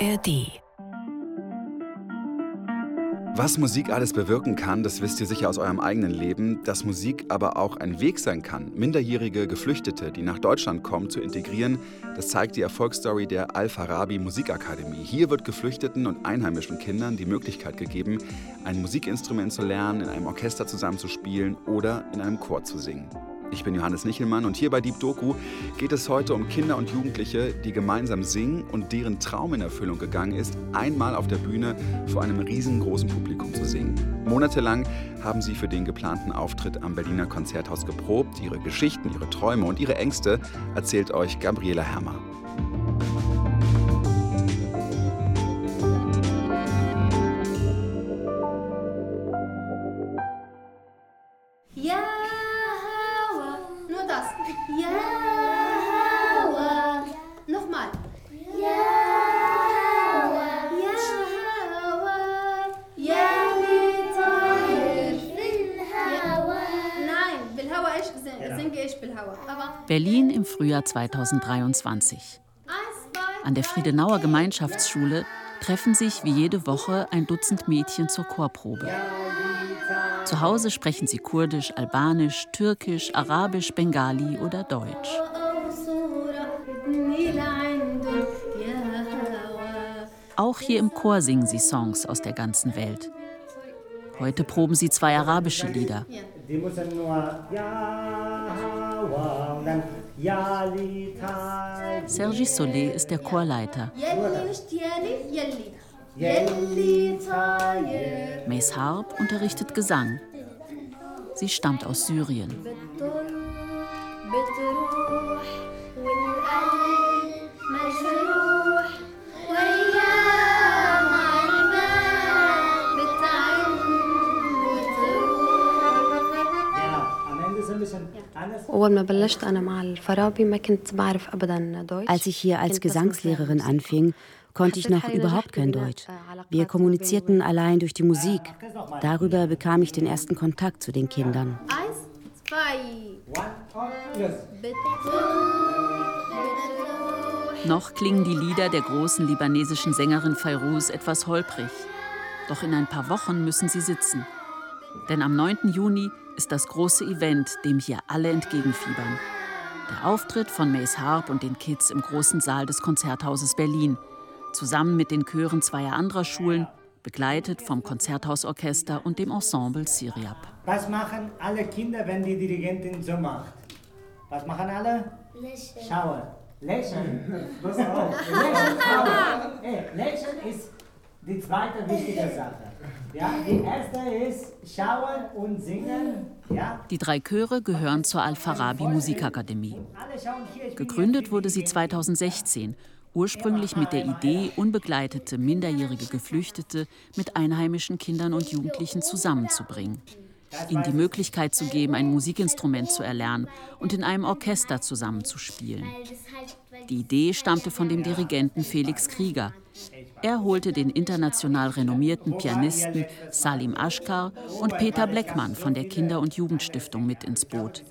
ARD was Musik alles bewirken kann, das wisst ihr sicher aus eurem eigenen Leben, dass Musik aber auch ein Weg sein kann, minderjährige Geflüchtete, die nach Deutschland kommen, zu integrieren. Das zeigt die Erfolgsstory der Al-Farabi Musikakademie. Hier wird Geflüchteten und einheimischen Kindern die Möglichkeit gegeben, ein Musikinstrument zu lernen, in einem Orchester zusammenzuspielen oder in einem Chor zu singen. Ich bin Johannes Nichelmann und hier bei Deep Doku geht es heute um Kinder und Jugendliche, die gemeinsam singen und deren Traum in Erfüllung gegangen ist, einmal auf der Bühne vor einem riesengroßen Publikum zu singen. Monatelang haben sie für den geplanten Auftritt am Berliner Konzerthaus geprobt. Ihre Geschichten, ihre Träume und ihre Ängste erzählt euch Gabriela Hermer. 2023. An der Friedenauer Gemeinschaftsschule treffen sich wie jede Woche ein Dutzend Mädchen zur Chorprobe. Zu Hause sprechen sie Kurdisch, Albanisch, Türkisch, Arabisch, Bengali oder Deutsch. Auch hier im Chor singen sie Songs aus der ganzen Welt. Heute proben sie zwei arabische Lieder. Nur Sergi Solé ist der Chorleiter. Mace Harp unterrichtet Gesang. Sie stammt aus Syrien. Als ich hier als Gesangslehrerin anfing, konnte ich noch überhaupt kein Deutsch. Wir kommunizierten allein durch die Musik. Darüber bekam ich den ersten Kontakt zu den Kindern. Noch klingen die Lieder der großen libanesischen Sängerin Fairuz etwas holprig. Doch in ein paar Wochen müssen sie sitzen. Denn am 9. Juni ist das große Event, dem hier alle entgegenfiebern. Der Auftritt von Mace Harp und den Kids im großen Saal des Konzerthauses Berlin, zusammen mit den Chören zweier anderer Schulen, begleitet vom Konzerthausorchester und dem Ensemble Syriap. Was machen alle Kinder, wenn die Dirigentin so macht? Was machen alle? Lächeln. Schauen. Lächeln. Pass auf. Lächeln. Lächeln ist die zweite wichtige Sache. Ja, die erste ist schauen und singen. Ja. Die drei Chöre gehören zur Al-Farabi Musikakademie. Gegründet wurde sie 2016, ursprünglich mit der Idee, unbegleitete minderjährige Geflüchtete mit einheimischen Kindern und Jugendlichen zusammenzubringen. Ihnen die Möglichkeit zu geben, ein Musikinstrument zu erlernen und in einem Orchester zusammenzuspielen. Die Idee stammte von dem Dirigenten Felix Krieger, er holte den international renommierten Pianisten Salim Ashkar und Peter Bleckmann von der Kinder- und Jugendstiftung mit ins Boot.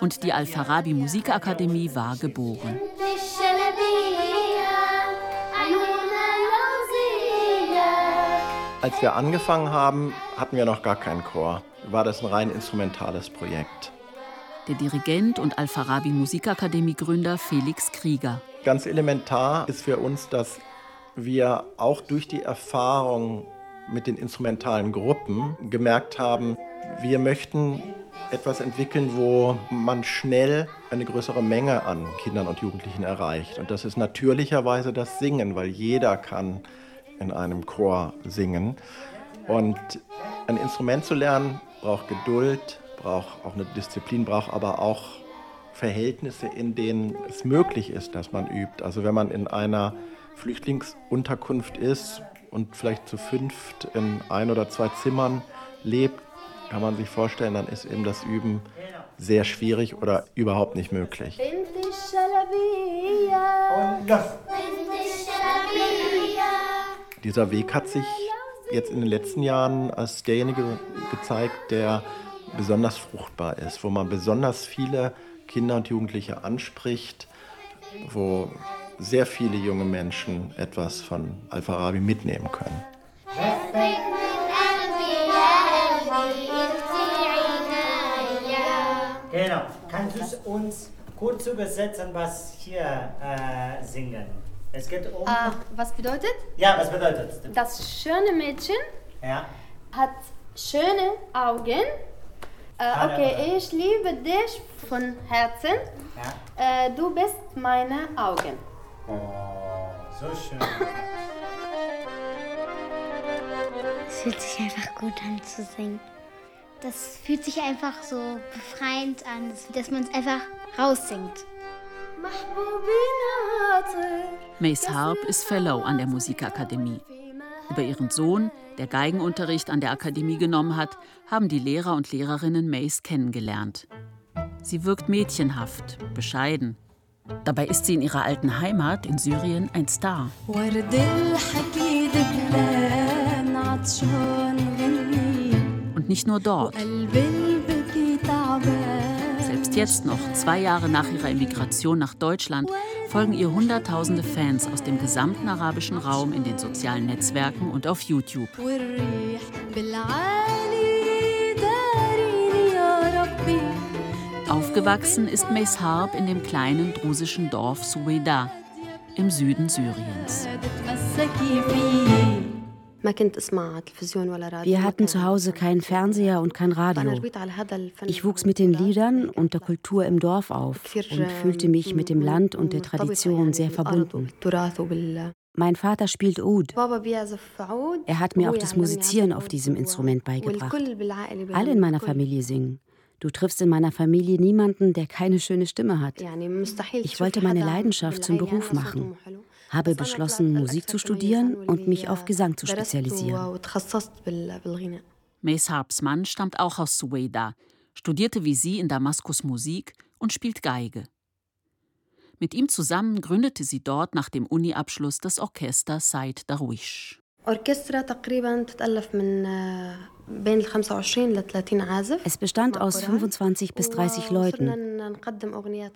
Und die Al-Farabi Musikakademie war geboren. Als wir angefangen haben, hatten wir noch gar keinen Chor. War das ein rein instrumentales Projekt. Der Dirigent und Al-Farabi Musikakademie Gründer Felix Krieger. Ganz elementar ist für uns, dass wir auch durch die Erfahrung mit den instrumentalen Gruppen gemerkt haben, wir möchten etwas entwickeln, wo man schnell eine größere Menge an Kindern und Jugendlichen erreicht. Und das ist natürlicherweise das Singen, weil jeder kann in einem Chor singen. Und ein Instrument zu lernen braucht Geduld, braucht auch eine Disziplin, braucht aber auch Verhältnisse, in denen es möglich ist, dass man übt. Also wenn man in einer Flüchtlingsunterkunft ist und vielleicht zu fünft in ein oder zwei Zimmern lebt, kann man sich vorstellen, dann ist eben das Üben sehr schwierig oder überhaupt nicht möglich. Dieser Weg hat sich jetzt in den letzten Jahren als derjenige gezeigt, der besonders fruchtbar ist, wo man besonders viele Kinder und Jugendliche anspricht, wo sehr viele junge Menschen etwas von Al-Farabi mitnehmen können. Genau. Kannst du uns kurz übersetzen, was hier äh, singen? Es geht um. Ah, was bedeutet? Ja, was bedeutet das? Das schöne Mädchen Ja. hat schöne Augen. Äh, okay, ich liebe dich von Herzen. Ja. Äh, du bist meine Augen. Oh, so schön. Es fühlt sich einfach gut an zu singen. Das fühlt sich einfach so befreiend an, dass man es einfach raussingt. Mace Harp ist Fellow an der Musikakademie. Über ihren Sohn, der Geigenunterricht an der Akademie genommen hat, haben die Lehrer und Lehrerinnen Mace kennengelernt. Sie wirkt mädchenhaft, bescheiden. Dabei ist sie in ihrer alten Heimat in Syrien ein Star. Und nicht nur dort. Selbst jetzt noch, zwei Jahre nach ihrer Emigration nach Deutschland, folgen ihr Hunderttausende Fans aus dem gesamten arabischen Raum in den sozialen Netzwerken und auf YouTube. Aufgewachsen ist Mace Harp in dem kleinen drusischen Dorf Suweda im Süden Syriens. Wir hatten zu Hause keinen Fernseher und kein Radio. Ich wuchs mit den Liedern und der Kultur im Dorf auf und fühlte mich mit dem Land und der Tradition sehr verbunden. Mein Vater spielt Oud. Er hat mir auch das Musizieren auf diesem Instrument beigebracht. Alle in meiner Familie singen. Du triffst in meiner Familie niemanden, der keine schöne Stimme hat. Ich wollte meine Leidenschaft zum Beruf machen, habe beschlossen, Musik zu studieren und mich auf Gesang zu spezialisieren. Mace Harps Mann stammt auch aus Suweda, studierte wie sie in Damaskus Musik und spielt Geige. Mit ihm zusammen gründete sie dort nach dem Uni-Abschluss das Orchester Said Darwish. Es bestand aus 25 bis 30 Leuten.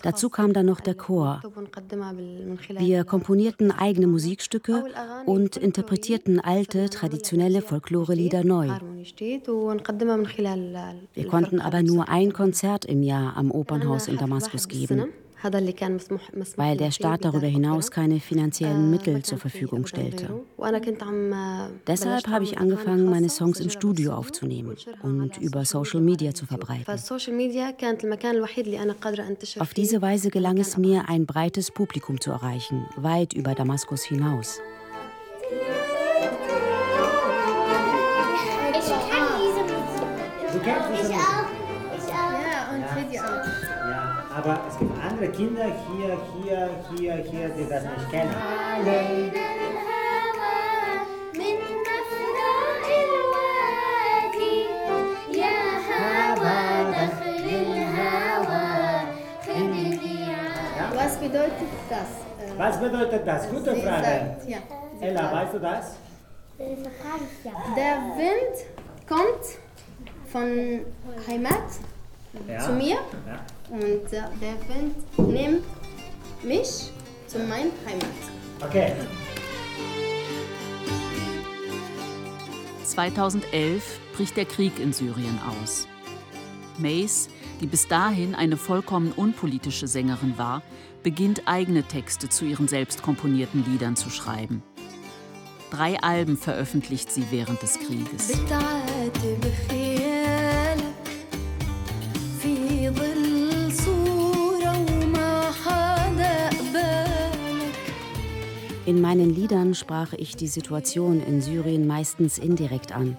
Dazu kam dann noch der Chor. Wir komponierten eigene Musikstücke und interpretierten alte, traditionelle Folklorelieder neu. Wir konnten aber nur ein Konzert im Jahr am Opernhaus in Damaskus geben weil der Staat darüber hinaus keine finanziellen Mittel zur Verfügung stellte. Deshalb habe ich angefangen, meine Songs im Studio aufzunehmen und über Social Media zu verbreiten. Auf diese Weise gelang es mir, ein breites Publikum zu erreichen, weit über Damaskus hinaus. Du kennst diese Musik? Ja, und Freddy auch. Ja, aber es gibt andere Kinder hier, hier, hier, hier, die das nicht kennen. Was bedeutet das? Was bedeutet das? Gute sie Frage. sagt, ja. Ella, weißt du das? Der Wind kommt von Heimat Ja. zu mir Ja. und äh, der Wind nimmt mich zu meiner Heimat. Okay. 2011 bricht der Krieg in Syrien aus. Mace, die bis dahin eine vollkommen unpolitische Sängerin war, beginnt eigene Texte zu ihren selbst komponierten Liedern zu schreiben. Drei Alben veröffentlicht sie während des Krieges. In meinen Liedern sprach ich die Situation in Syrien meistens indirekt an.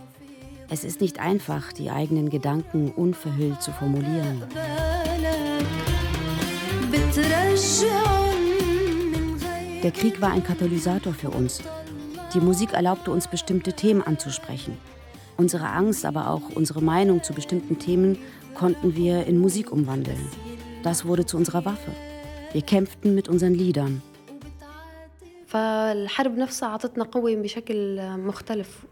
Es ist nicht einfach, die eigenen Gedanken unverhüllt zu formulieren. Der Krieg war ein Katalysator für uns. Die Musik erlaubte uns, bestimmte Themen anzusprechen. Unsere Angst, aber auch unsere Meinung zu bestimmten Themen konnten wir in Musik umwandeln. Das wurde zu unserer Waffe. Wir kämpften mit unseren Liedern. فالحرب نفسها أعطتنا قوة بشكل مختلف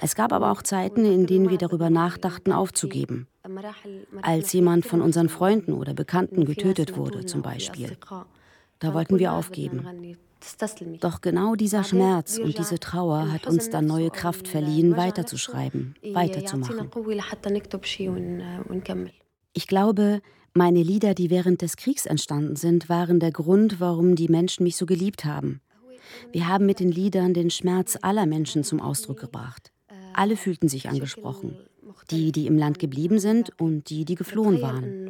Es gab aber auch Zeiten, in denen wir darüber nachdachten, aufzugeben. Als jemand von unseren Freunden oder Bekannten getötet wurde, zum Beispiel. Da wollten wir aufgeben. Doch genau dieser Schmerz und diese Trauer hat uns dann neue Kraft verliehen, weiterzuschreiben, weiterzumachen. Ich glaube, meine Lieder, die während des Kriegs entstanden sind, waren der Grund, warum die Menschen mich so geliebt haben. Wir haben mit den Liedern den Schmerz aller Menschen zum Ausdruck gebracht. Alle fühlten sich angesprochen. Die, die im Land geblieben sind und die, die geflohen waren.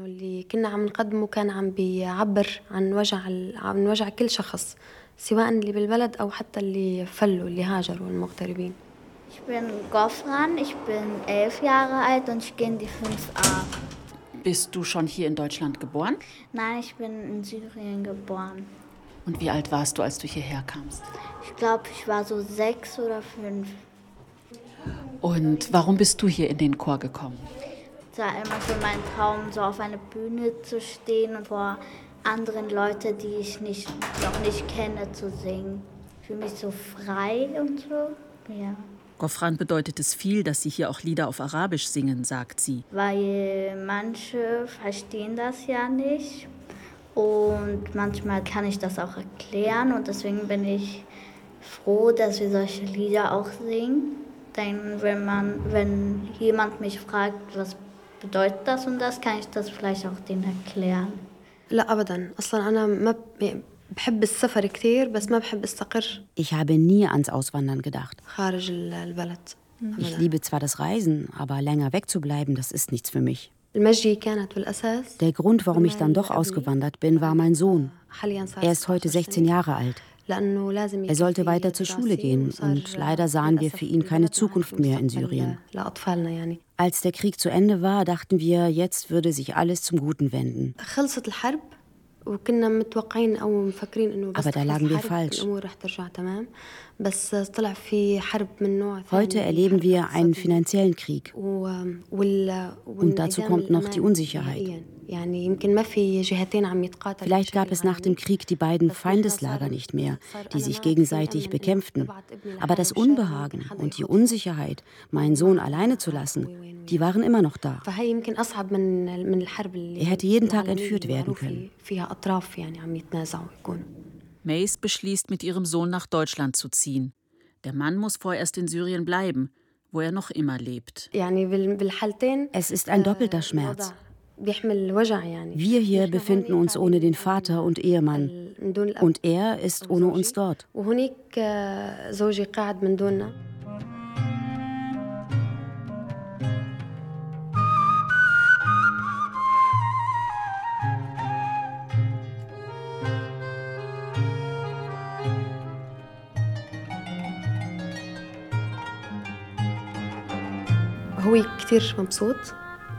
Ich bin Gofran, ich bin elf Jahre alt und ich gehe in die 5a. Bist du schon hier in Deutschland geboren? Nein, ich bin in Syrien geboren. Und wie alt warst du, als du hierher kamst? Ich glaube, ich war so sechs oder fünf. Und warum bist du hier in den Chor gekommen? Es war immer so mein Traum, so auf einer Bühne zu stehen und vor anderen Leuten, die ich nicht, noch nicht kenne, zu singen. Ich fühle mich so frei und so. Ja. Gofran bedeutet es viel, dass Sie hier auch Lieder auf Arabisch singen, sagt sie. Weil manche verstehen das ja nicht und manchmal kann ich das auch erklären und deswegen bin ich froh, dass wir solche Lieder auch singen. Denn wenn man, wenn jemand mich fragt, was bedeutet das und das, kann ich das vielleicht auch denen erklären. لا ابدا اصلا انا ما ich habe nie ans Auswandern gedacht. Ich liebe zwar das Reisen, aber länger wegzubleiben, das ist nichts für mich. Der Grund, warum ich dann doch ausgewandert bin, war mein Sohn. Er ist heute 16 Jahre alt. Er sollte weiter zur Schule gehen und leider sahen wir für ihn keine Zukunft mehr in Syrien. Als der Krieg zu Ende war, dachten wir, jetzt würde sich alles zum Guten wenden. وكنا متوقعين أو مفكرين إنه بس ابدا لا الأمور رح ترجع تمام. Heute erleben wir einen finanziellen Krieg. Und dazu kommt noch die Unsicherheit. Vielleicht gab es nach dem Krieg die beiden Feindeslager nicht mehr, die sich gegenseitig bekämpften. Aber das Unbehagen und die Unsicherheit, meinen Sohn alleine zu lassen, die waren immer noch da. Er hätte jeden Tag entführt werden können. Mace beschließt, mit ihrem Sohn nach Deutschland zu ziehen. Der Mann muss vorerst in Syrien bleiben, wo er noch immer lebt. Es ist ein doppelter Schmerz. Wir hier befinden uns ohne den Vater und Ehemann. Und er ist ohne uns dort. هو كتير مبسوط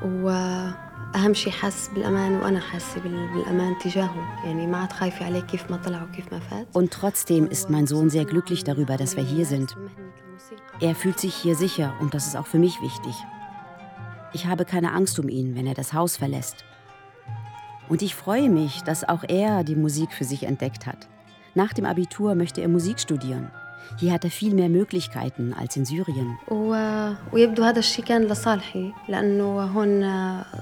وأهم شيء حاسس بالأمان وأنا حاسة بال- بالأمان تجاهه يعني ما عاد خايفة عليه كيف ما طلع وكيف ما فات Und trotzdem ist mein Sohn sehr glücklich darüber, dass wir hier sind. Er fühlt sich hier sicher und das ist auch für mich wichtig. Ich habe keine Angst um ihn, wenn er das Haus verlässt. Und ich freue mich, dass auch er die Musik für sich entdeckt hat. Nach dem Abitur möchte er Musik studieren. Hier hat er viel mehr Möglichkeiten als in Syrien. و... ويبدو هذا الشيء كان لصالحي لأنه هون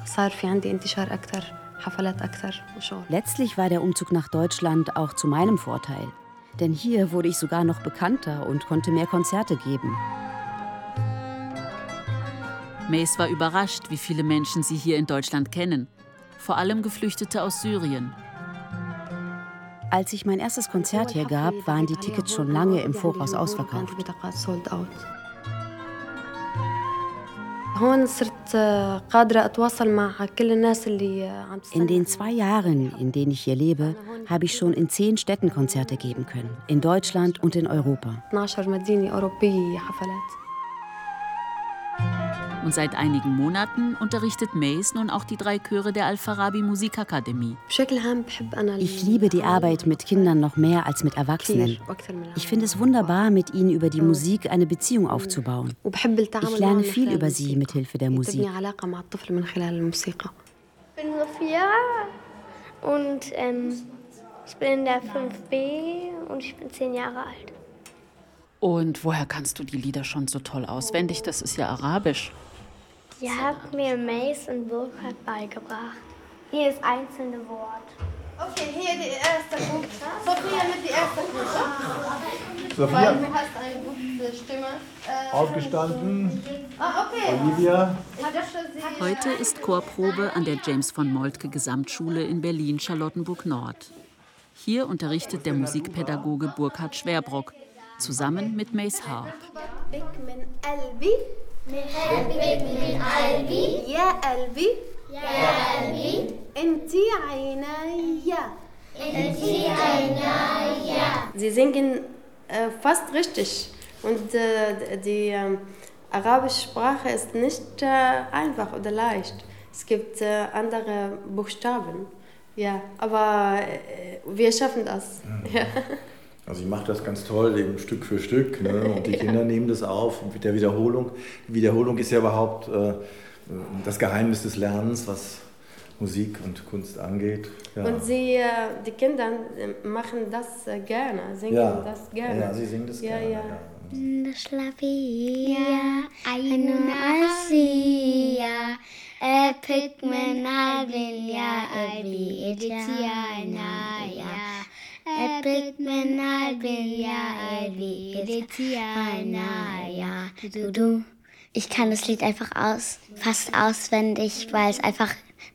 صار في عندي انتشار أكثر حفلات أكثر وشغل Letztlich war der Umzug nach Deutschland auch zu meinem Vorteil. Denn hier wurde ich sogar noch bekannter und konnte mehr Konzerte geben. Mace war überrascht, wie viele Menschen sie hier in Deutschland kennen. Vor allem Geflüchtete aus Syrien. Als ich mein erstes Konzert hier gab, waren die Tickets schon lange im Voraus ausverkauft. In den zwei Jahren, in denen ich hier lebe, habe ich schon in zehn Städten Konzerte geben können, in Deutschland und in Europa. Und seit einigen Monaten unterrichtet Mays nun auch die drei Chöre der Al-Farabi Musikakademie. Ich liebe die Arbeit mit Kindern noch mehr als mit Erwachsenen. Ich finde es wunderbar, mit ihnen über die Musik eine Beziehung aufzubauen. Ich lerne viel über sie mit Hilfe der Musik. Ich bin Sophia und ähm, ich bin in der 5b und ich bin zehn Jahre alt. Und woher kannst du die Lieder schon so toll auswendig? Das ist ja arabisch. Die hat mir Mace und Burkhardt beigebracht. Hier ist einzelne Wort. Okay, hier die erste Gruppe. Sophia mit die erste Gruppe. Sophia. Du hast eine gute Stimme. Äh, Aufgestanden. Ah, okay. Olivia. Heute ist Chorprobe an der James von Moltke Gesamtschule in Berlin Charlottenburg Nord. Hier unterrichtet der Musikpädagoge Burkhard Schwerbrock zusammen mit Mace Harp. نحبك من قلبي يا قلبي يا قلبي انتي عينيا انتي عينيا Sie singen äh, fast richtig. Und äh, die äh, arabische Sprache ist nicht äh, einfach oder leicht. Es gibt äh, andere Buchstaben. Ja, aber äh, wir schaffen das. Ja. Also ich mache das ganz toll, eben Stück für Stück. Ne? Und die ja. Kinder nehmen das auf und mit der Wiederholung. Die Wiederholung ist ja überhaupt äh, das Geheimnis des Lernens, was Musik und Kunst angeht. Ja. Und sie, äh, die Kinder äh, machen das äh, gerne, singen ja. das gerne. Ja, sie singen das gerne. Ja. Schlafia, einun asia, epik menabin ya abi etiana ya. Epitmen Albia Elvitiana du du. Ich kann das Lied einfach aus, fast auswendig, weil es einfach,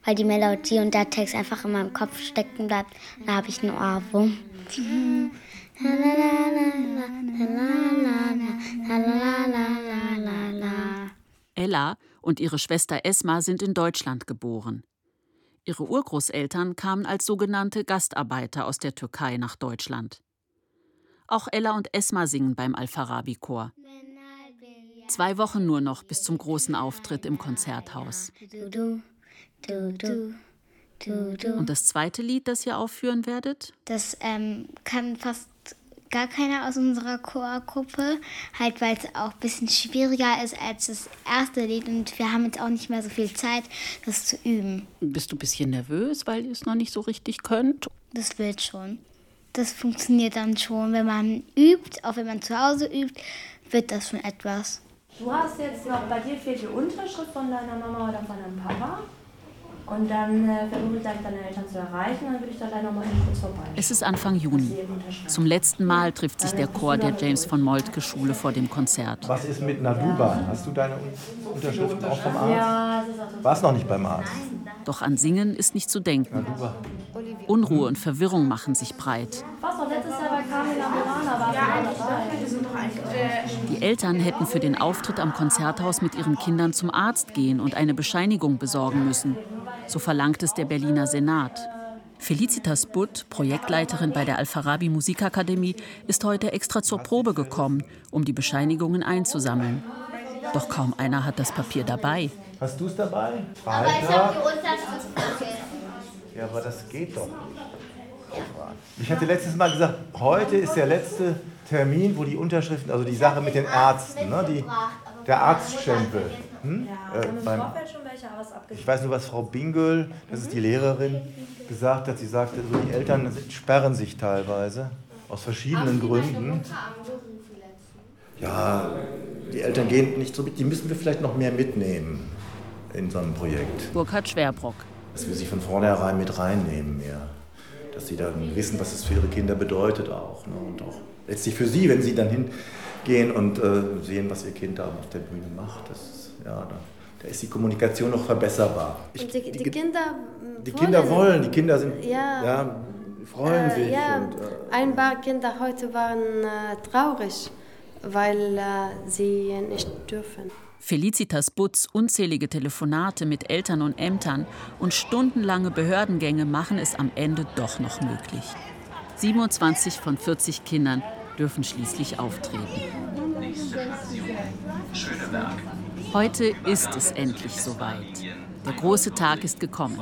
weil die Melodie und der Text einfach in meinem Kopf stecken bleibt. Da habe ich einen Ohrwurm. Ella und ihre Schwester Esma sind in Deutschland geboren. Ihre Urgroßeltern kamen als sogenannte Gastarbeiter aus der Türkei nach Deutschland. Auch Ella und Esma singen beim Al-Farabi-Chor. Zwei Wochen nur noch bis zum großen Auftritt im Konzerthaus. Und das zweite Lied, das ihr aufführen werdet? Das ähm, kann fast gar keiner aus unserer Chorgruppe, halt weil es auch ein bisschen schwieriger ist als das erste Lied und wir haben jetzt auch nicht mehr so viel Zeit, das zu üben. Bist du ein bisschen nervös, weil ihr es noch nicht so richtig könnt? Das wird schon. Das funktioniert dann schon. Wenn man übt, auch wenn man zu Hause übt, wird das schon etwas. Du hast jetzt noch, bei dir fehlt die Unterschrift von deiner Mama oder von deinem Papa. Und dann äh, versuche ich deine Eltern zu erreichen, dann würde ich da gleich nochmal kurz vorbei. Es ist Anfang Juni. Zum letzten Mal trifft sich der Chor der James von Moltke Schule vor dem Konzert. Was ist mit Naduban? Hast du deine Un- Unterschrift auch vom Arzt? Ja, es so. Warst noch nicht beim Arzt? Doch an Singen ist nicht zu denken. Unruhe und Verwirrung machen sich breit. Eigentlich... Die Eltern hätten für den Auftritt am Konzerthaus mit ihren Kindern zum Arzt gehen und eine Bescheinigung besorgen müssen. So verlangt es der Berliner Senat. Felicitas Butt, Projektleiterin bei der Al-Farabi Musikakademie, ist heute extra zur Probe gekommen, um die Bescheinigungen einzusammeln. Doch kaum einer hat das Papier dabei. Hast du es dabei? Aber ich habe die? Unterschrift vergessen. Ja, aber das geht doch. Ich hatte letztes Mal gesagt, heute ist der letzte Termin, wo die Unterschriften, also die Sache mit den Ärzten, ne, die, der Arztstempel. Hm? Ja, Äh, wir haben im beim, Ist abgeschlossen. ich weiß nur, was Frau Bingöl, das ist die Lehrerin, gesagt hat. Sie sagte, so die Eltern sperren sich teilweise aus verschiedenen Gründen. Ja, die Eltern gehen nicht so mit, die müssen wir vielleicht noch mehr mitnehmen in so einem Projekt. Burkhard Schwerbrock. Dass wir sie von vornherein mit reinnehmen mehr. Dass sie dann wissen, was es für ihre Kinder bedeutet auch. Ne? Und auch letztlich für sie, wenn sie dann hingehen und äh, sehen, was ihr Kind da auf der Bühne macht. Das ja, da, da ist die Kommunikation noch verbesserbar. Ich, die, die, die, Kinder die Kinder wollen, die Kinder sind, Ja. ja, freuen Äh, sich. ja, Und, äh, ein paar Kinder heute waren äh, traurig, weil äh, sie nicht dürfen. Felicitas Butz unzählige Telefonate mit Eltern und Ämtern und stundenlange Behördengänge machen es am Ende doch noch möglich. 27 von 40 Kindern dürfen schließlich auftreten. Heute ist es endlich soweit. Der große Tag ist gekommen.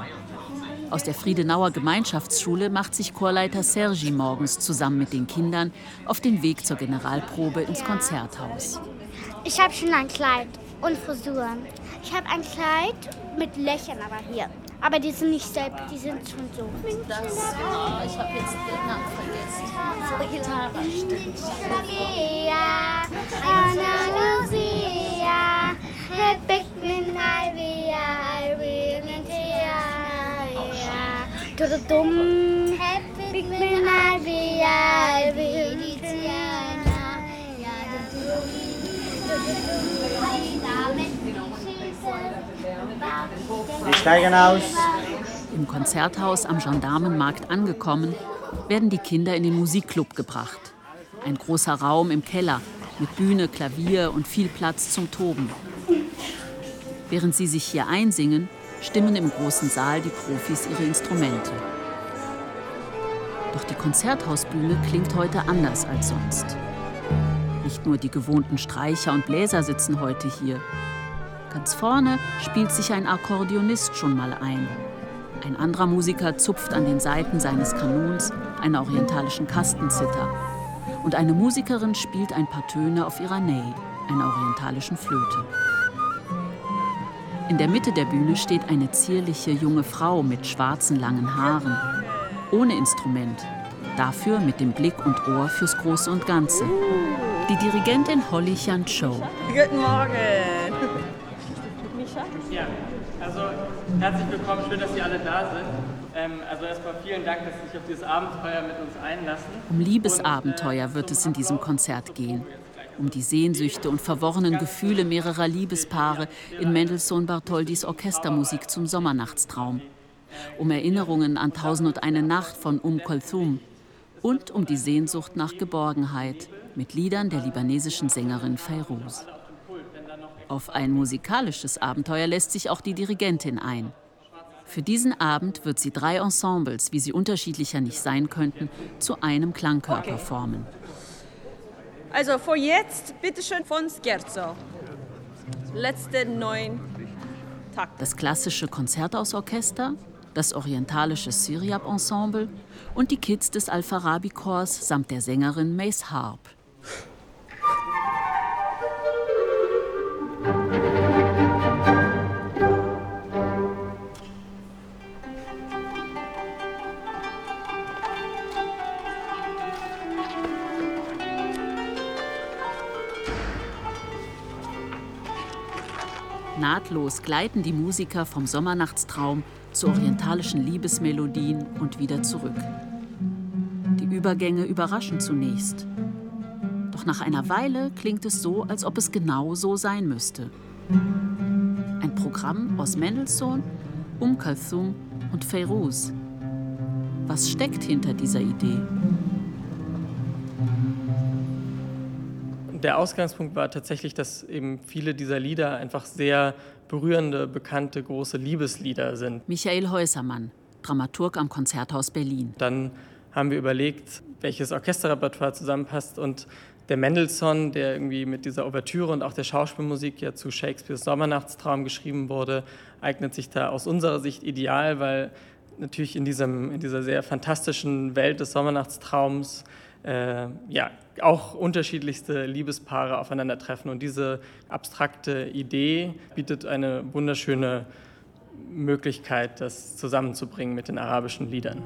Aus der Friedenauer Gemeinschaftsschule macht sich Chorleiter Sergi morgens zusammen mit den Kindern auf den Weg zur Generalprobe ins Konzerthaus. Ich habe schon ein Kleid und Frisuren. Ich habe ein Kleid mit Löchern aber hier. Aber die sind nicht selbst, die sind schon so. Das, oh, ich habe jetzt den Namen vergessen. So Gitarre stimmt. Ana Lucia, Happy min Alvia, Tudum. Happy min Alvia, Wir steigen aus. Im Konzerthaus am Gendarmenmarkt angekommen, werden die Kinder in den Musikclub gebracht. Ein großer Raum im Keller mit Bühne, Klavier und viel Platz zum Toben. Während sie sich hier einsingen, stimmen im großen Saal die Profis ihre Instrumente. Doch die Konzerthausbühne klingt heute anders als sonst. Nicht nur die gewohnten Streicher und Bläser sitzen heute hier. Ganz vorne spielt sich ein Akkordeonist schon mal ein. Ein anderer Musiker zupft an den Saiten seines Kanons, einer orientalischen Kastenzither. Und eine Musikerin spielt ein paar Töne auf ihrer Ney, einer orientalischen Flöte. In der Mitte der Bühne steht eine zierliche junge Frau mit schwarzen langen Haaren, ohne Instrument, dafür mit dem Blick und Ohr fürs Große und Ganze. Die Dirigentin Holly Chan Cho. Guten Morgen. Ja, also herzlich willkommen, schön, dass Sie alle da sind. Ähm, also erstmal vielen Dank, dass Sie sich auf dieses Abenteuer mit uns einlassen. Um Liebesabenteuer wird es in diesem Konzert gehen. Um die Sehnsüchte und verworrenen Gefühle mehrerer Liebespaare in Mendelssohn Bartholdis Orchestermusik zum Sommernachtstraum. Um Erinnerungen an Tausend und eine Nacht von Um Kulthum. Und um die Sehnsucht nach Geborgenheit mit Liedern der libanesischen Sängerin Fayrouz. Auf ein musikalisches Abenteuer lässt sich auch die Dirigentin ein. Für diesen Abend wird sie drei Ensembles, wie sie unterschiedlicher nicht sein könnten, zu einem Klangkörper formen. Also vor jetzt, bitteschön von Scherzo. Letzte neun Takte. Das klassische Konzerthausorchester, das orientalische Syriab-Ensemble und die Kids des Al-Farabi-Chors samt der Sängerin Mace Harp. Nahtlos gleiten die Musiker vom Sommernachtstraum zu orientalischen Liebesmelodien und wieder zurück. Die Übergänge überraschen zunächst. Doch nach einer Weile klingt es so, als ob es genau so sein müsste. Ein Programm aus Mendelssohn, Um Kulthum und Feyrouz. Was steckt hinter dieser Idee? Der Ausgangspunkt war tatsächlich, dass eben viele dieser Lieder einfach sehr berührende, bekannte, große Liebeslieder sind. Michael Häusermann, Dramaturg am Konzerthaus Berlin. Dann haben wir überlegt, welches Orchesterrepertoire zusammenpasst und der Mendelssohn, der irgendwie mit dieser Ouvertüre und auch der Schauspielmusik ja zu Shakespeares Sommernachtstraum geschrieben wurde, eignet sich da aus unserer Sicht ideal, weil natürlich in, diesem, in dieser sehr fantastischen Welt des Sommernachtstraums äh, ja, auch unterschiedlichste Liebespaare aufeinandertreffen. Und diese abstrakte Idee bietet eine wunderschöne Möglichkeit, das zusammenzubringen mit den arabischen Liedern.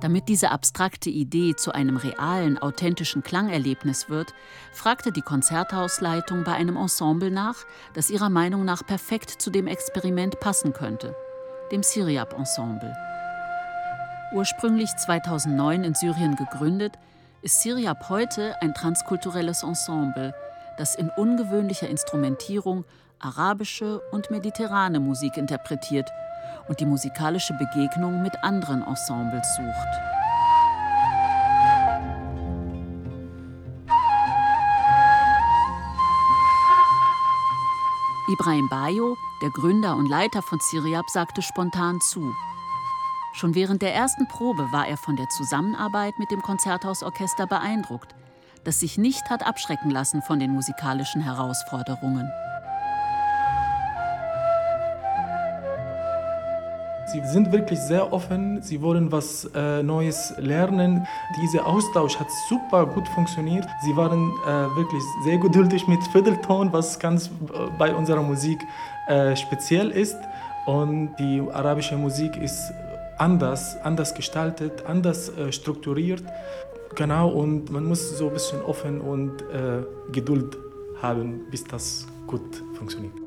Damit diese abstrakte Idee zu einem realen, authentischen Klangerlebnis wird, fragte die Konzerthausleitung bei einem Ensemble nach, das ihrer Meinung nach perfekt zu dem Experiment passen könnte, dem Syriab-Ensemble. Ursprünglich 2009 in Syrien gegründet, ist Syriab heute ein transkulturelles Ensemble, das in ungewöhnlicher Instrumentierung arabische und mediterrane Musik interpretiert und die musikalische Begegnung mit anderen Ensembles sucht. Ibrahim Bayo, der Gründer und Leiter von Syriab, sagte spontan zu. Schon während der ersten Probe war er von der Zusammenarbeit mit dem Konzerthausorchester beeindruckt, das sich nicht hat abschrecken lassen von den musikalischen Herausforderungen. Sie sind wirklich sehr offen, sie wollen was äh, Neues lernen. Dieser Austausch hat super gut funktioniert. Sie waren äh, wirklich sehr geduldig mit Viertelton, was ganz äh, bei unserer Musik äh, speziell ist. Und die arabische Musik ist anders, anders gestaltet, anders äh, strukturiert. Genau, und man muss so ein bisschen offen und äh, Geduld haben, bis das gut funktioniert.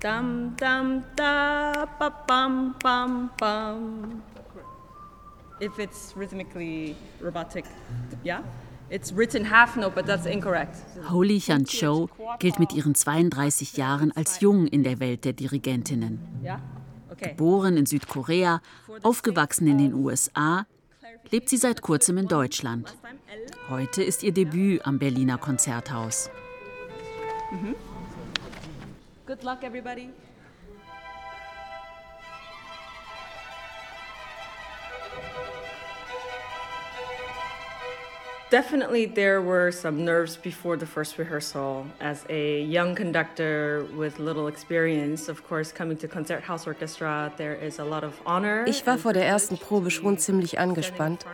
Dum dum da ba bum bum bum. If it's rhythmically robotic, yeah? It's written half note, but that's incorrect. Holy Chan Cho gilt mit ihren 32 Jahren als jung in der Welt der Dirigentinnen. Geboren in Südkorea, aufgewachsen in den USA, lebt sie seit kurzem in Deutschland. Heute ist ihr Debüt am Berliner Konzerthaus. Mhm. Good luck, everybody. Definitely, there were some nerves before the first rehearsal. As a young conductor with little experience, of course, coming to Concerthouse Orchestra, there is a lot of honor. Ich war vor der ersten Probe schon ziemlich angespannt.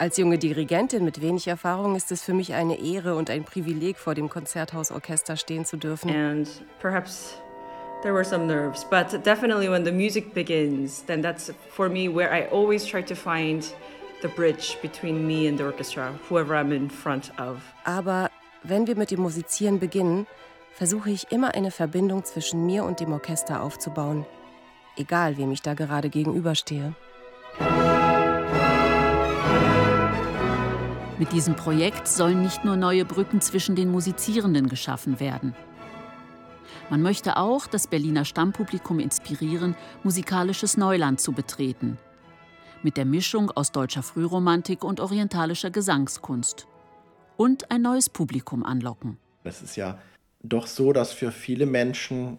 Als junge Dirigentin mit wenig Erfahrung ist es für mich eine Ehre und ein Privileg, vor dem Konzerthausorchester stehen zu dürfen. And perhaps there were some nerves, but definitely when the music begins, then that's for me where I always try to find the bridge between me and the orchestra, whoever I'm in front of. Aber wenn wir mit dem Musizieren beginnen, versuche ich immer eine Verbindung zwischen mir und dem Orchester aufzubauen, egal wem ich da gerade gegenüberstehe. Mit diesem Projekt sollen nicht nur neue Brücken zwischen den Musizierenden geschaffen werden. Man möchte auch das Berliner Stammpublikum inspirieren, musikalisches Neuland zu betreten. Mit der Mischung aus deutscher Frühromantik und orientalischer Gesangskunst. Und ein neues Publikum anlocken. Es ist ja doch so, dass für viele Menschen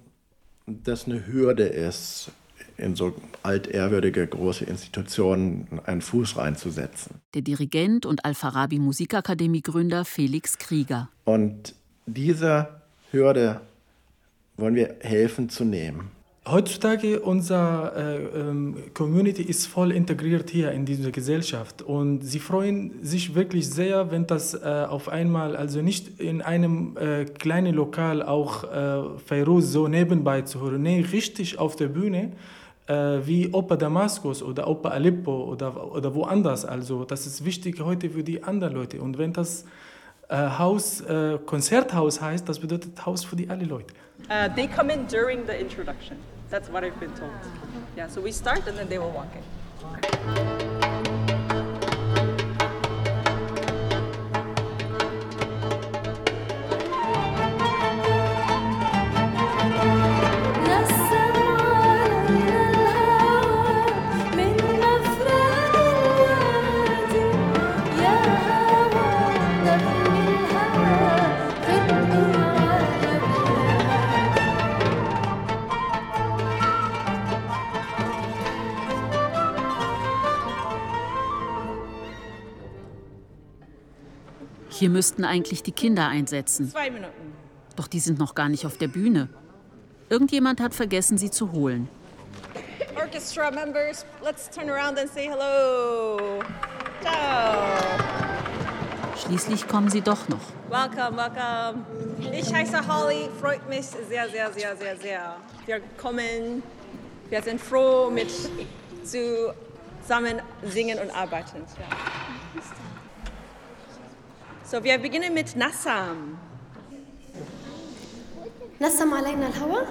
das eine Hürde ist, in so altehrwürdige große Institutionen einen Fuß reinzusetzen. Der Dirigent und Al-Farabi Musikakademie-Gründer Felix Krieger. Und diese Hürde wollen wir helfen zu nehmen. Heutzutage unsere äh, ähm, Community ist voll integriert hier in diese Gesellschaft und sie freuen sich wirklich sehr, wenn das äh, auf einmal, also nicht in einem äh, kleinen Lokal auch äh, Feiruz so nebenbei zu hören, nee, richtig auf der Bühne wie Opa Damaskus oder Opa Aleppo oder, oder woanders. Also das ist wichtig heute für die anderen Leute und wenn das äh, Haus, äh, Konzerthaus heißt, das bedeutet Haus für die alle Leute. Uh, they come in during the introduction. That's what I've been told. Yeah, so we start and then they will walk in. Hier müssten eigentlich die Kinder einsetzen. Zwei Minuten. Doch die sind noch gar nicht auf der Bühne. Irgendjemand hat vergessen, sie zu holen. Orchestra members, let's turn around and say hello. Ciao. Schließlich kommen sie doch noch. Welcome, welcome. Ich heiße Holly, freut mich sehr, sehr, sehr, sehr, sehr. Wir kommen, wir sind froh, mit zusammen singen und arbeiten. Ja. So, wir beginnen mit Nassam. Nassam allein al-Hawa.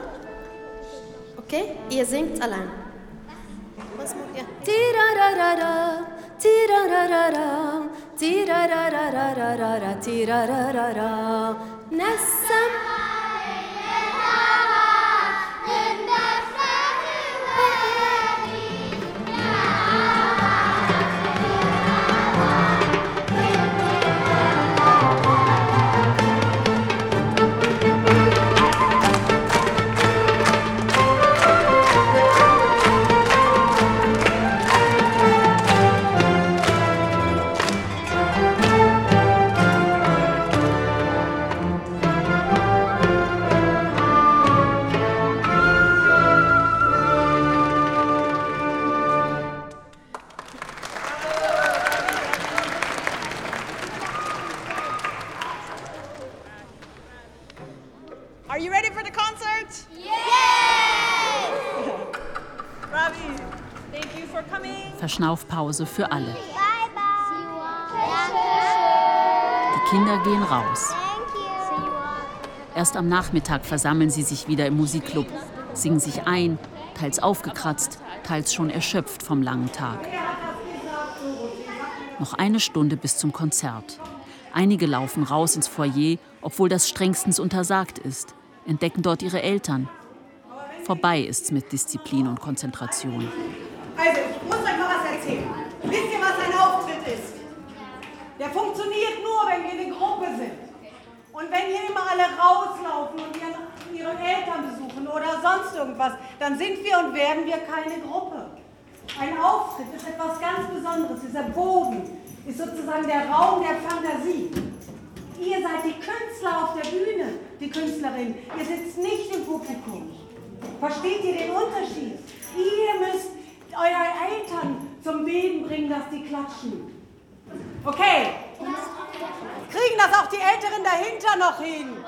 Okay, ihr singt allein. Was macht ihr? Tirararara, tirararara, tirararara, tirararara. Nassam. Verschnaufpause für alle. Die Kinder gehen raus. Erst am Nachmittag versammeln sie sich wieder im Musikclub, singen sich ein, teils aufgekratzt, teils schon erschöpft vom langen Tag. Noch eine Stunde bis zum Konzert. Einige laufen raus ins Foyer, obwohl das strengstens untersagt ist entdecken dort ihre Eltern. Vorbei ist's mit Disziplin und Konzentration. Also, ich muss Der funktioniert nur, wenn wir eine Gruppe sind. Und wenn hier immer alle rauslaufen und ihre Eltern besuchen oder sonst irgendwas, dann sind wir und werden wir keine Gruppe. Ein Auftritt ist etwas ganz Besonderes. Dieser Boden ist sozusagen der Raum der Fantasie. Ihr seid die Künstler auf der Bühne, die Künstlerin. Ihr sitzt nicht im Publikum. Versteht ihr den Unterschied? Ihr müsst eure Eltern zum Beben bringen, dass die klatschen. Okay. Kriegen das auch die Älteren dahinter noch hin?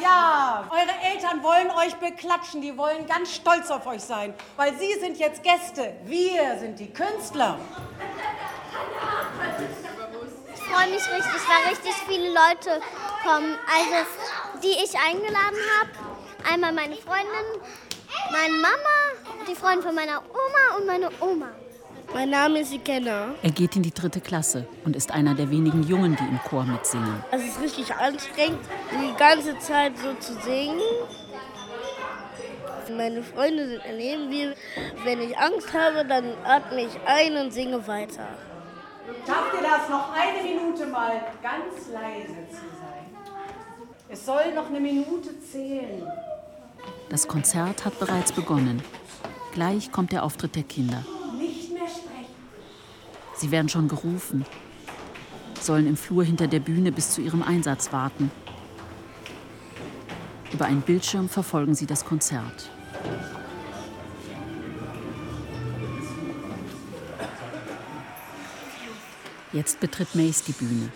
Ja, eure Eltern wollen euch beklatschen, die wollen ganz stolz auf euch sein, weil sie sind jetzt Gäste, wir sind die Künstler freue mich richtig, weil richtig viele Leute kommen. Also, die ich eingeladen habe. Einmal meine Freundin, meine Mama, die Freundin von meiner Oma und meine Oma. Mein Name ist Ikenna. Er geht in die dritte Klasse und ist einer der wenigen Jungen, die im Chor mitsingen. Es ist richtig anstrengend, die ganze Zeit so zu singen. Meine Freunde sind neben mir. Wenn ich Angst habe, dann atme ich ein und singe weiter. Schafft ihr das, noch eine Minute mal ganz leise zu sein? Es soll noch eine Minute zählen. Das Konzert hat bereits begonnen. Gleich kommt der Auftritt der Kinder. Sie werden schon gerufen, sollen im Flur hinter der Bühne bis zu ihrem Einsatz warten. Über einen Bildschirm verfolgen sie das Konzert. Jetzt betritt Mace die Bühne.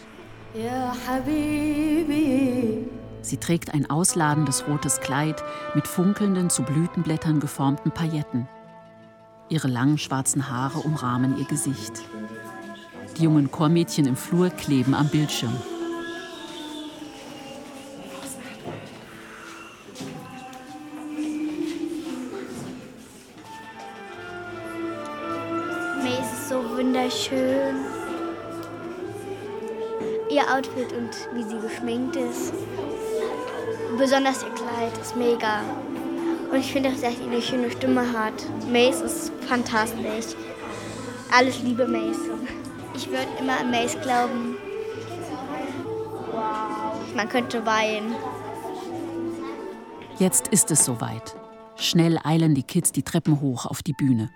Sie trägt ein ausladendes rotes Kleid mit funkelnden, zu Blütenblättern geformten Pailletten. Ihre langen schwarzen Haare umrahmen ihr Gesicht. Die jungen Chormädchen im Flur kleben am Bildschirm. Mace ist so wunderschön ihr Outfit und wie sie geschminkt ist. Besonders ihr Kleid ist mega. Und ich finde dass sie eine schöne Stimme hat. Mace ist fantastisch. Alles liebe Mace. Ich würde immer an Mace glauben. Man könnte weinen. Jetzt ist es soweit. Schnell eilen die Kids die Treppen hoch auf die Bühne.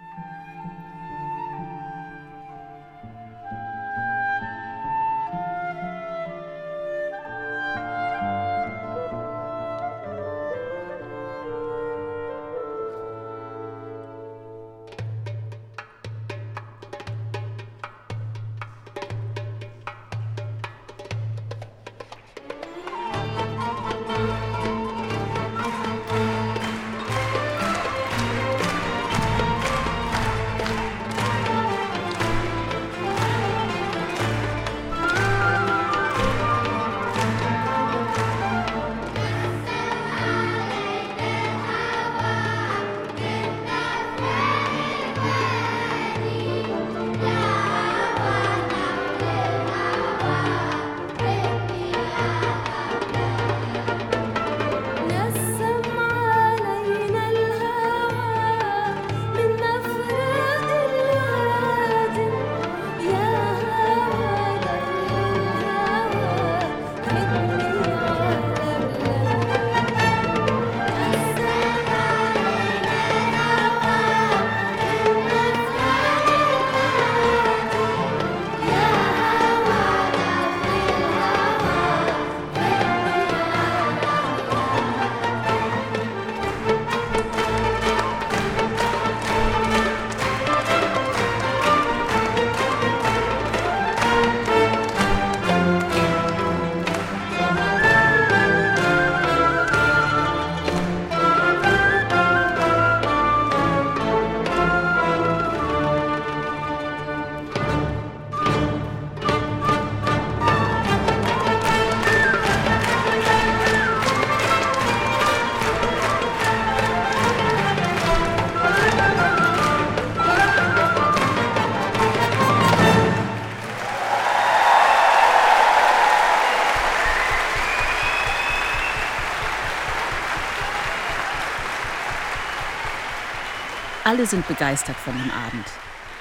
Alle sind begeistert von dem Abend.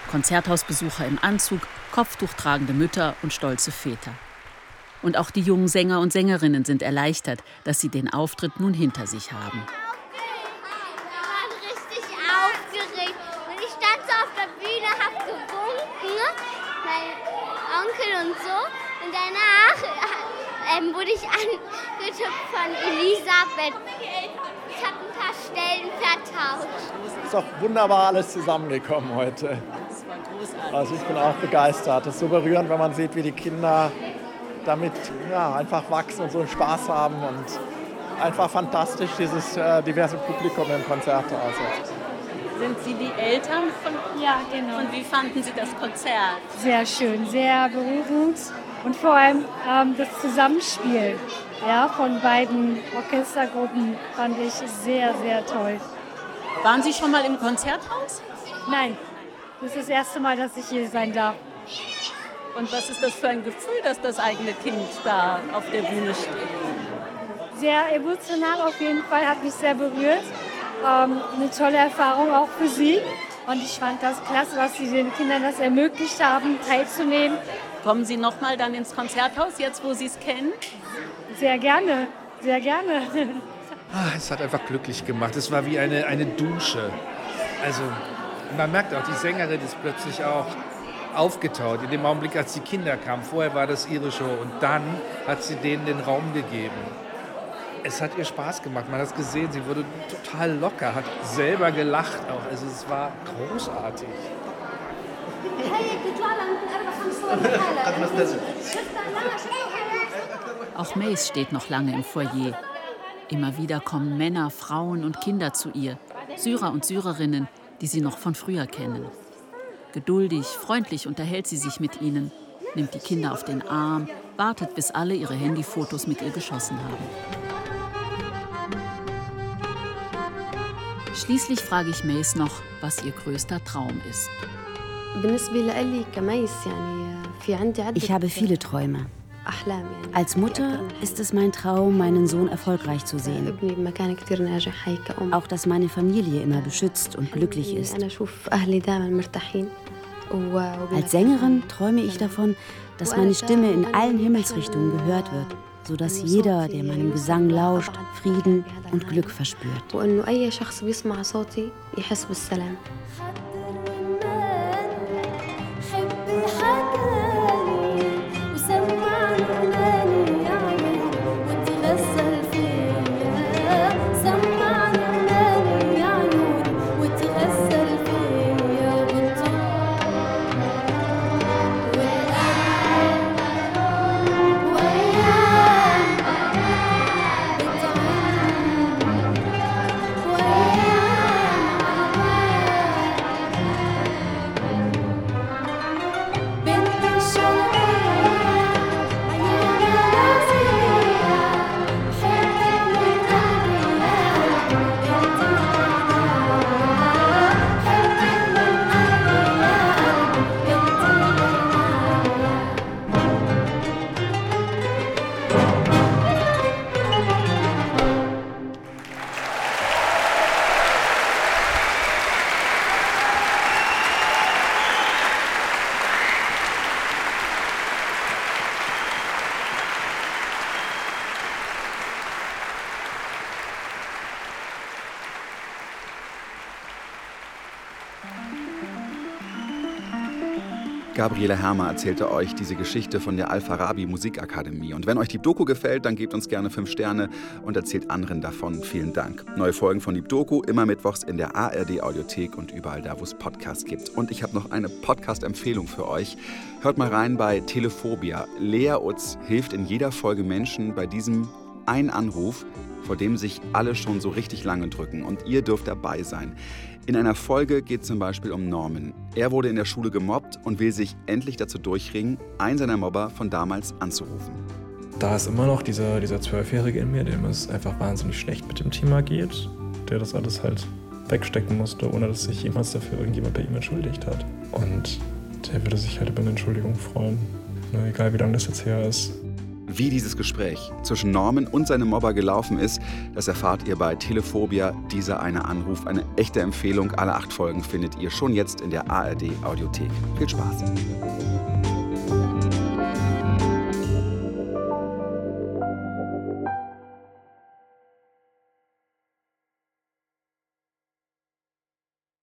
Konzerthausbesucher im Anzug, kopftuchtragende Mütter und stolze Väter. Und auch die jungen Sänger und Sängerinnen sind erleichtert, dass sie den Auftritt nun hinter sich haben. Und so. Und danach ähm, wurde ich angetippt von Elisabeth. Ich habe ein paar Stellen vertauscht. Es ist doch wunderbar alles zusammengekommen heute. Das war großartig. Also ich bin auch begeistert. Es ist so berührend, wenn man sieht, wie die Kinder damit ja, einfach wachsen und so Spaß haben und einfach fantastisch dieses äh, diverse Publikum im Konzerthaus. Sind Sie die Eltern von Ja, genau. Und wie fanden Sie das Konzert? Sehr schön, sehr berührend und vor allem ähm, das Zusammenspiel ja, von beiden Orchestergruppen fand ich sehr, sehr toll. Waren Sie schon mal im Konzerthaus? Nein, das ist das erste Mal, dass ich hier sein darf. Und was ist das für ein Gefühl, dass das eigene Kind da auf der Bühne steht? Sehr emotional auf jeden Fall, hat mich sehr berührt. Ähm, eine tolle Erfahrung auch für Sie. Und ich fand das klasse, was Sie den Kindern das ermöglicht haben, teilzunehmen. Kommen Sie noch mal dann ins Konzerthaus, jetzt wo Sie es kennen? Sehr gerne, sehr gerne. Ah, es hat einfach glücklich gemacht. Es war wie eine, eine Dusche. Also man merkt auch, die Sängerin ist plötzlich auch aufgetaut in dem Augenblick, als die Kinder kamen. Vorher war das ihre Show und dann hat sie denen den Raum gegeben. Es hat ihr Spaß gemacht, man hat es gesehen, sie wurde total locker, hat selber gelacht auch. Also es war großartig. Auch Mace steht noch lange im Foyer. Immer wieder kommen Männer, Frauen und Kinder zu ihr, Syrer und Syrerinnen, die sie noch von früher kennen. Geduldig, freundlich unterhält sie sich mit ihnen, nimmt die Kinder auf den Arm, wartet, bis alle ihre Handyfotos mit ihr geschossen haben. Schließlich frage ich Mace noch, was ihr größter Traum ist. Ich habe viele Träume. Als Mutter ist es mein Traum, meinen Sohn erfolgreich zu sehen. Auch, dass meine Familie immer beschützt und glücklich ist. Als Sängerin träume ich davon, dass meine Stimme in allen Himmelsrichtungen gehört wird, sodass jeder, der meinem Gesang lauscht, Frieden und Glück verspürt. Gabriele Hermer erzählte euch diese Geschichte von der Al-Farabi Musikakademie. Und wenn euch die Doku gefällt, dann gebt uns gerne fünf Sterne und erzählt anderen davon. Vielen Dank. Neue Folgen von die Doku immer mittwochs in der ARD Audiothek und überall da, wo es Podcasts gibt. Und ich habe noch eine Podcast-Empfehlung für euch. Hört mal rein bei Telephobia. Lea Utz hilft in jeder Folge Menschen bei diesem ein Anruf, vor dem sich alle schon so richtig lange drücken. Und ihr dürft dabei sein. In einer Folge geht es zum Beispiel um Norman. Er wurde in der Schule gemobbt und will sich endlich dazu durchringen, einen seiner Mobber von damals anzurufen. Da ist immer noch dieser, dieser Zwölfjährige in mir, dem es einfach wahnsinnig schlecht mit dem Thema geht, der das alles halt wegstecken musste, ohne dass sich jemals dafür irgendjemand bei ihm entschuldigt hat. Und der würde sich halt über eine Entschuldigung freuen, egal wie lange das jetzt her ist. Wie dieses Gespräch zwischen Norman und seinem Mobber gelaufen ist, das erfahrt ihr bei Telephobia, dieser eine Anruf. Eine echte Empfehlung. Alle acht Folgen findet ihr schon jetzt in der ARD Audiothek. Viel Spaß.